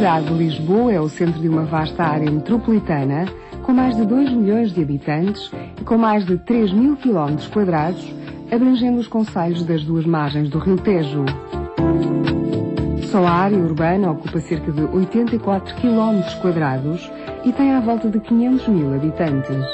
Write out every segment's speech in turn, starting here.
cidade de Lisboa é o centro de uma vasta área metropolitana, com mais de 2 milhões de habitantes e com mais de 3 mil quilómetros quadrados, abrangendo os concelhos das duas margens do Rio Tejo. Só a área urbana ocupa cerca de 84 quilómetros quadrados e tem à volta de 500 mil habitantes.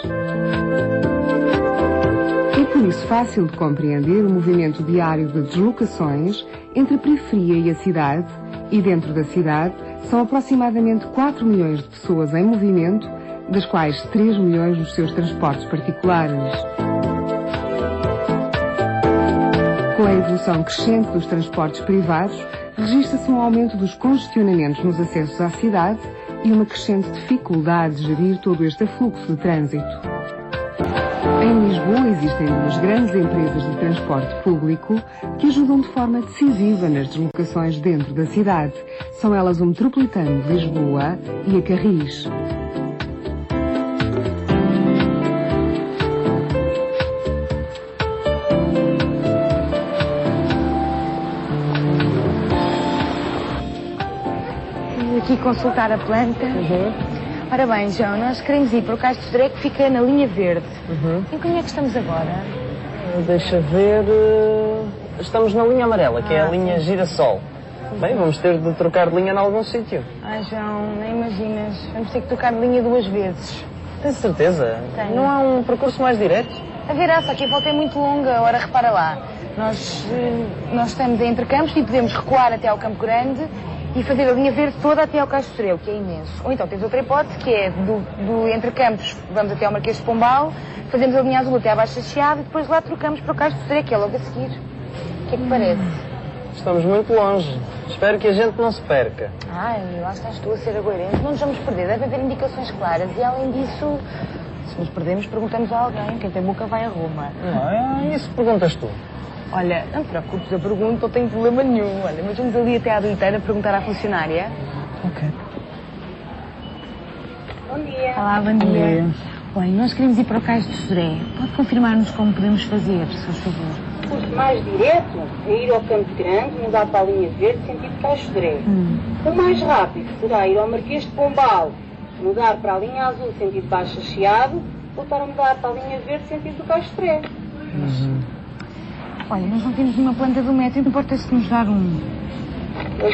É por isso fácil de compreender o movimento diário de deslocações entre a periferia e a cidade, e dentro da cidade são aproximadamente 4 milhões de pessoas em movimento, das quais 3 milhões nos seus transportes particulares. Com a evolução crescente dos transportes privados, registra-se um aumento dos congestionamentos nos acessos à cidade e uma crescente dificuldade de gerir todo este fluxo de trânsito. Em Lisboa existem duas grandes empresas de transporte público que ajudam de forma decisiva nas deslocações dentro da cidade. São elas o Metropolitano de Lisboa e a Carris. Aqui consultar a planta. Ora bem, João, nós queremos ir para o Cais de Sodré que fica na linha verde. Em que linha é que estamos agora? Deixa ver. eh, Estamos na linha amarela, que é a Ah, linha girassol. Bem, vamos ter de trocar de linha em algum sítio. Ai, João, nem imaginas. Vamos ter que tocar de linha duas vezes. Tens certeza? Tenho. Não há um percurso mais direto? A ver, só que a volta é muito longa. Ora, repara lá. Nós, eh, nós estamos entre campos e podemos recuar até ao Campo Grande e fazer a linha verde toda até ao Cais de Sodré, o que é imenso. Ou então tens outra hipótese, que é do, do entre campos, vamos até ao Marquês de Pombal, fazemos a linha azul até à Baixa Chiado e depois lá trocamos para o de Sodré, que é logo a seguir. O que é que parece? Estamos muito longe. Espero que a gente não se perca. Ai, lá estás tu a ser agoirente. Não nos vamos perder, deve haver indicações claras. E além disso, se nos perdemos, perguntamos a alguém. Quem tem boca vai a Roma. Não, é isso perguntas tu. Olha, não te preocupes, eu pergunto, não tenho problema nenhum. Olha, mas vamos ali até à doiteira perguntar à funcionária. Ok. Bom dia. Olá, bom dia. Olha, nós queremos ir para o Cais de Sodré. Pode confirmar-nos como podemos fazer, se faz favor. O curso mais direto é ir ao Campo Grande, mudar para a linha verde, sentido Caixodré. O mais rápido será ir ao Marquês de Pombal, mudar para a linha azul, sentido Baixa Chiado, voltar a mudar para a linha verde, sentido Caixodré. Olha, nós não temos nenhuma planta do metro, importa-se nos dar um.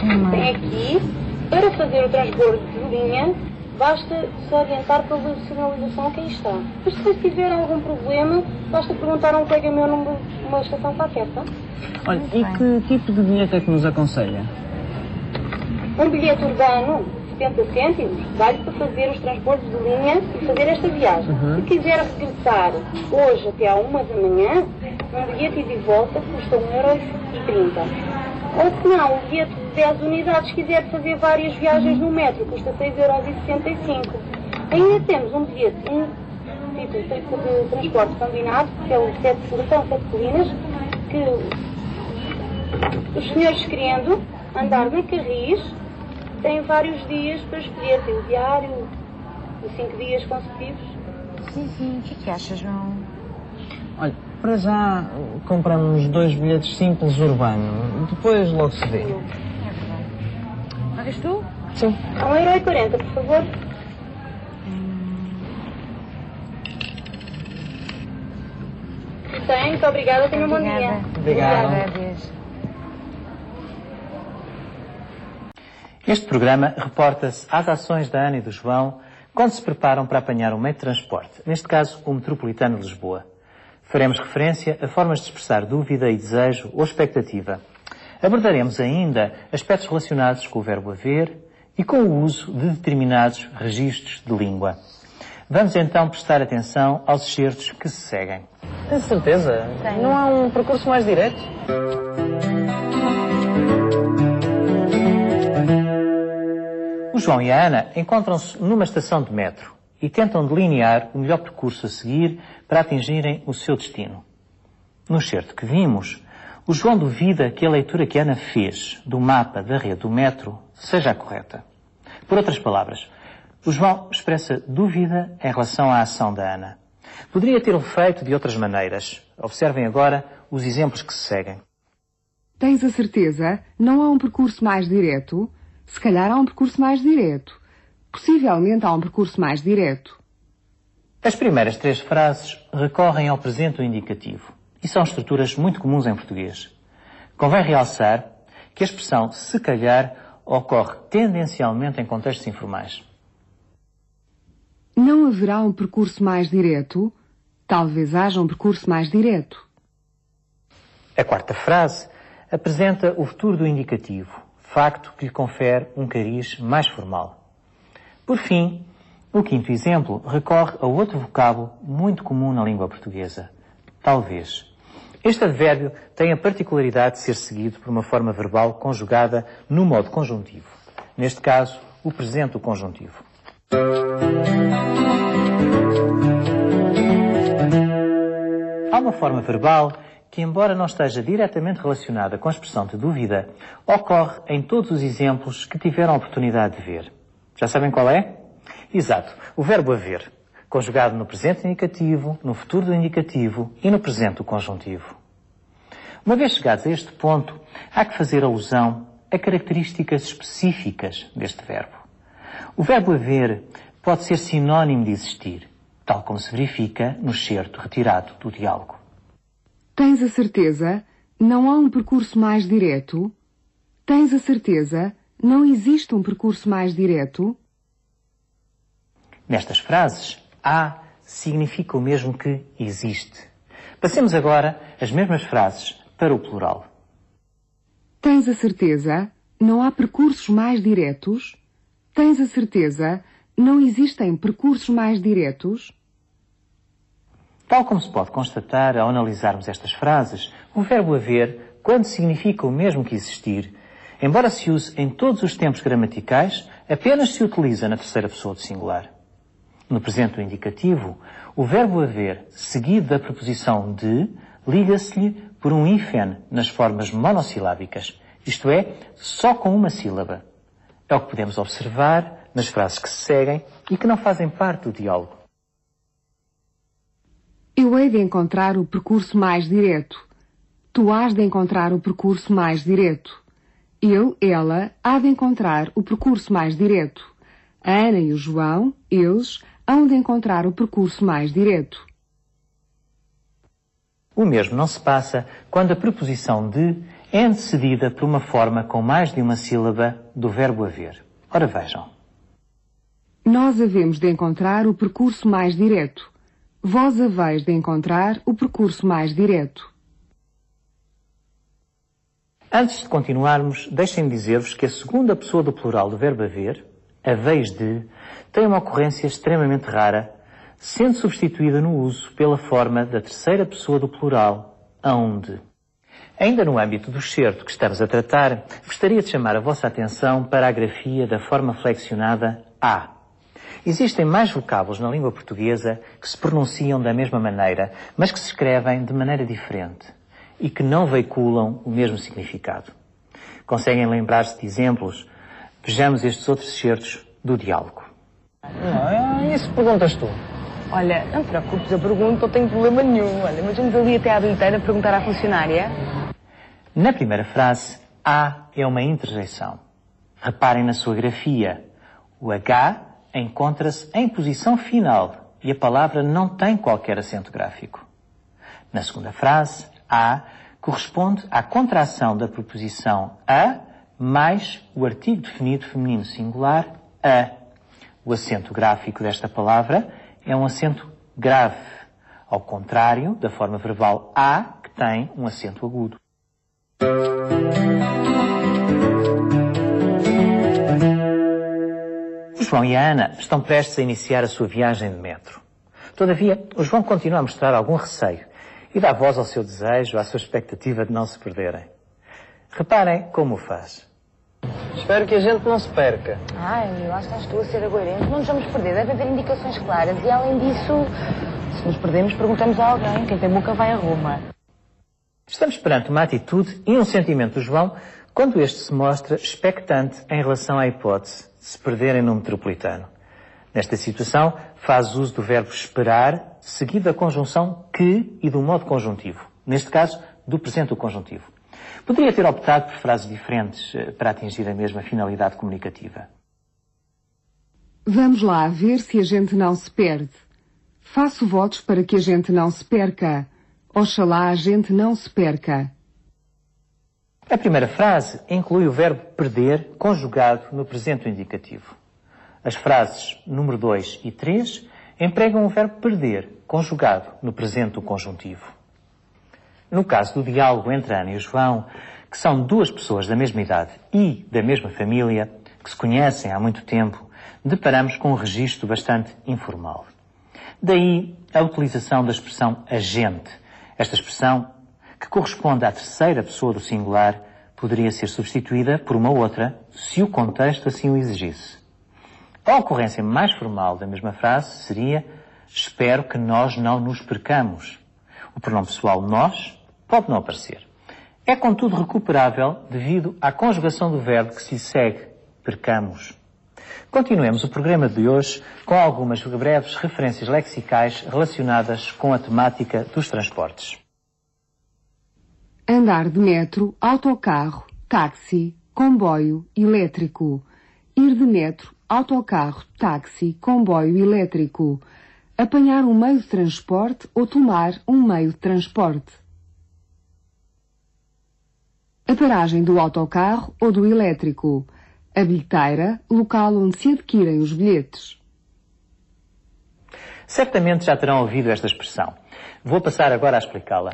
Uma. Tem aqui, para fazer o transbordo de linha, basta se orientar pela sinalização que aí está. Mas se tiver algum problema, basta perguntar a um colega meu numa, numa estação qualquer, tá? Olha, e que tipo de bilhete é que nos aconselha? Um bilhete urbano, 70 cêntimos, vale para fazer os transbordos de linha e fazer esta viagem. Se quiser regressar hoje até à uma da manhã, um bilhete ida e volta custa 1,30€. Ou se não, um bilhete de 10 unidades, se quiser fazer várias viagens no metro, custa 6,65€. Ainda temos um bilhete, um tipo de de transporte combinado, que é o 7 Seleção 7 Colinas, que os senhores querendo andar na Carris, têm vários dias para escolher. Tem o diário, os 5 dias consecutivos. Sim, sim. O que é que achas, João? Olha, para já compramos dois bilhetes simples urbano. Depois logo se vê. É verdade. Pagas tu? Sim. 1,40€, por favor. Tem, muito obrigada, tenha um bom dia. Obrigado. Obrigada. Este programa reporta-se às ações da Ana e do João quando se preparam para apanhar um meio de transporte, neste caso o Metropolitano de Lisboa. Faremos referência a formas de expressar dúvida e desejo ou expectativa. Abordaremos ainda aspectos relacionados com o verbo haver e com o uso de determinados registros de língua. Vamos então prestar atenção aos excertos que se seguem. Tens certeza? Tenho. Não há um percurso mais direto? O João e a Ana encontram-se numa estação de metro e tentam delinear o melhor percurso a seguir para atingirem o seu destino. No certo que vimos, o João duvida que a leitura que Ana fez do mapa da rede do metro seja a correta. Por outras palavras, o João expressa dúvida em relação à ação da Ana. Poderia tê-lo feito de outras maneiras. Observem agora os exemplos que se seguem. Tens a certeza? Não há um percurso mais direto? Se calhar há um percurso mais direto. Possivelmente há um percurso mais direto. As primeiras três frases recorrem ao presente indicativo e são estruturas muito comuns em português. Convém realçar que a expressão se calhar ocorre tendencialmente em contextos informais. Não haverá um percurso mais direto? Talvez haja um percurso mais direto. A quarta frase apresenta o futuro do indicativo, facto que lhe confere um cariz mais formal. Por fim, o quinto exemplo recorre a outro vocábulo muito comum na língua portuguesa, talvez. Este advérbio tem a particularidade de ser seguido por uma forma verbal conjugada no modo conjuntivo. Neste caso, o presente conjuntivo. Há uma forma verbal que, embora não esteja diretamente relacionada com a expressão de dúvida, ocorre em todos os exemplos que tiveram a oportunidade de ver. Já sabem qual é? Exato, o verbo haver conjugado no presente indicativo, no futuro do indicativo e no presente do conjuntivo. Uma vez chegados a este ponto, há que fazer alusão a características específicas deste verbo. O verbo haver pode ser sinónimo de existir, tal como se verifica no certo retirado do diálogo. Tens a certeza? Não há um percurso mais direto? Tens a certeza? Não existe um percurso mais direto? Nestas frases, há significa o mesmo que existe. Passemos agora as mesmas frases para o plural. Tens a certeza? Não há percursos mais diretos? Tens a certeza? Não existem percursos mais diretos? Tal como se pode constatar ao analisarmos estas frases, o verbo haver, quando significa o mesmo que existir, embora se use em todos os tempos gramaticais, apenas se utiliza na terceira pessoa do singular. No presente indicativo, o verbo haver, seguido da preposição de, liga-se-lhe por um hífen nas formas monossilábicas, isto é, só com uma sílaba. É o que podemos observar nas frases que se seguem e que não fazem parte do diálogo. Eu hei de encontrar o percurso mais direto. Tu has de encontrar o percurso mais direto. Ele, ela, há de encontrar o percurso mais direto. A Ana e o João, eles, hão de encontrar o percurso mais direto. O mesmo não se passa quando a preposição de é antecedida por uma forma com mais de uma sílaba do verbo haver. Ora vejam. Nós havemos de encontrar o percurso mais direto. Vós haveis de encontrar o percurso mais direto. Antes de continuarmos, deixem-me dizer-vos que a segunda pessoa do plural do verbo haver, a vez de, tem uma ocorrência extremamente rara, sendo substituída no uso pela forma da terceira pessoa do plural, aonde. Ainda no âmbito do certo que estamos a tratar, gostaria de chamar a vossa atenção para a grafia da forma flexionada a. Existem mais vocábulos na língua portuguesa que se pronunciam da mesma maneira, mas que se escrevem de maneira diferente e que não veiculam o mesmo significado. Conseguem lembrar-se de exemplos? Vejamos estes outros certos do diálogo. Não, isso perguntas tu. Olha, não te preocupes, eu pergunto, não tenho problema nenhum. Olha, mas vamos ali até à bilheteira perguntar à funcionária. Na primeira frase, A é uma interjeição. Reparem na sua grafia. O H encontra-se em posição final e a palavra não tem qualquer acento gráfico. Na segunda frase, A corresponde à contração da preposição a mais o artigo definido feminino singular a. O acento gráfico desta palavra é um acento grave, ao contrário da forma verbal a, que tem um acento agudo. O João e a Ana estão prestes a iniciar a sua viagem de metro. Todavia, o João continua a mostrar algum receio e dá voz ao seu desejo, à sua expectativa de não se perderem. Reparem como o faz. Espero que a gente não se perca. Ai, eu acho que estás tu a ser agoirente. Não nos vamos perder, deve haver indicações claras. E além disso, se nos perdemos, perguntamos a alguém. Quem tem boca vai a Roma. Estamos perante uma atitude e um sentimento do João quando este se mostra expectante em relação à hipótese de se perderem no metropolitano. Nesta situação, faz uso do verbo esperar, seguido da conjunção que e do modo conjuntivo. Neste caso, do presente do conjuntivo. Poderia ter optado por frases diferentes eh, para atingir a mesma finalidade comunicativa. Vamos lá ver se a gente não se perde. Faço votos para que a gente não se perca. Oxalá a gente não se perca. A primeira frase inclui o verbo perder conjugado no presente indicativo. As frases número 2 e 3 empregam o verbo perder conjugado no presente do conjuntivo. No caso do diálogo entre Ana e João, que são duas pessoas da mesma idade e da mesma família, que se conhecem há muito tempo, deparamos com um registro bastante informal. Daí a utilização da expressão agente. Esta expressão, que corresponde à terceira pessoa do singular, poderia ser substituída por uma outra, se o contexto assim o exigisse. A ocorrência mais formal da mesma frase seria espero que nós não nos percamos. O pronome pessoal nós pode não aparecer. É, contudo, recuperável devido à conjugação do verbo que se segue, percamos. Continuemos o programa de hoje com algumas breves referências lexicais relacionadas com a temática dos transportes. Andar de metro, autocarro, táxi, comboio, elétrico. Ir de metro, autocarro, táxi, comboio elétrico. Apanhar um meio de transporte ou tomar um meio de transporte. A paragem do autocarro ou do elétrico. A bilheteira, local onde se adquirem os bilhetes. Certamente já terão ouvido esta expressão. Vou passar agora a explicá-la.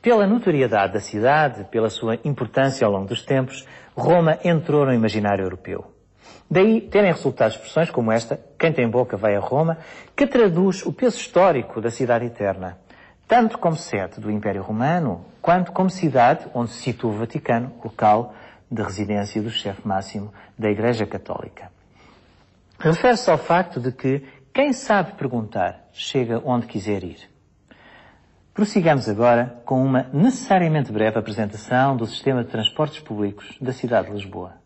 Pela notoriedade da cidade, pela sua importância ao longo dos tempos, Roma entrou no imaginário europeu. Daí terem resultado expressões como esta, quem tem boca vai a Roma, que traduz o peso histórico da cidade eterna, tanto como sede do Império Romano, quanto como cidade onde se situa o Vaticano, local de residência do chefe máximo da Igreja Católica. Refere-se ao facto de que quem sabe perguntar chega onde quiser ir. Prossigamos agora com uma necessariamente breve apresentação do sistema de transportes públicos da cidade de Lisboa.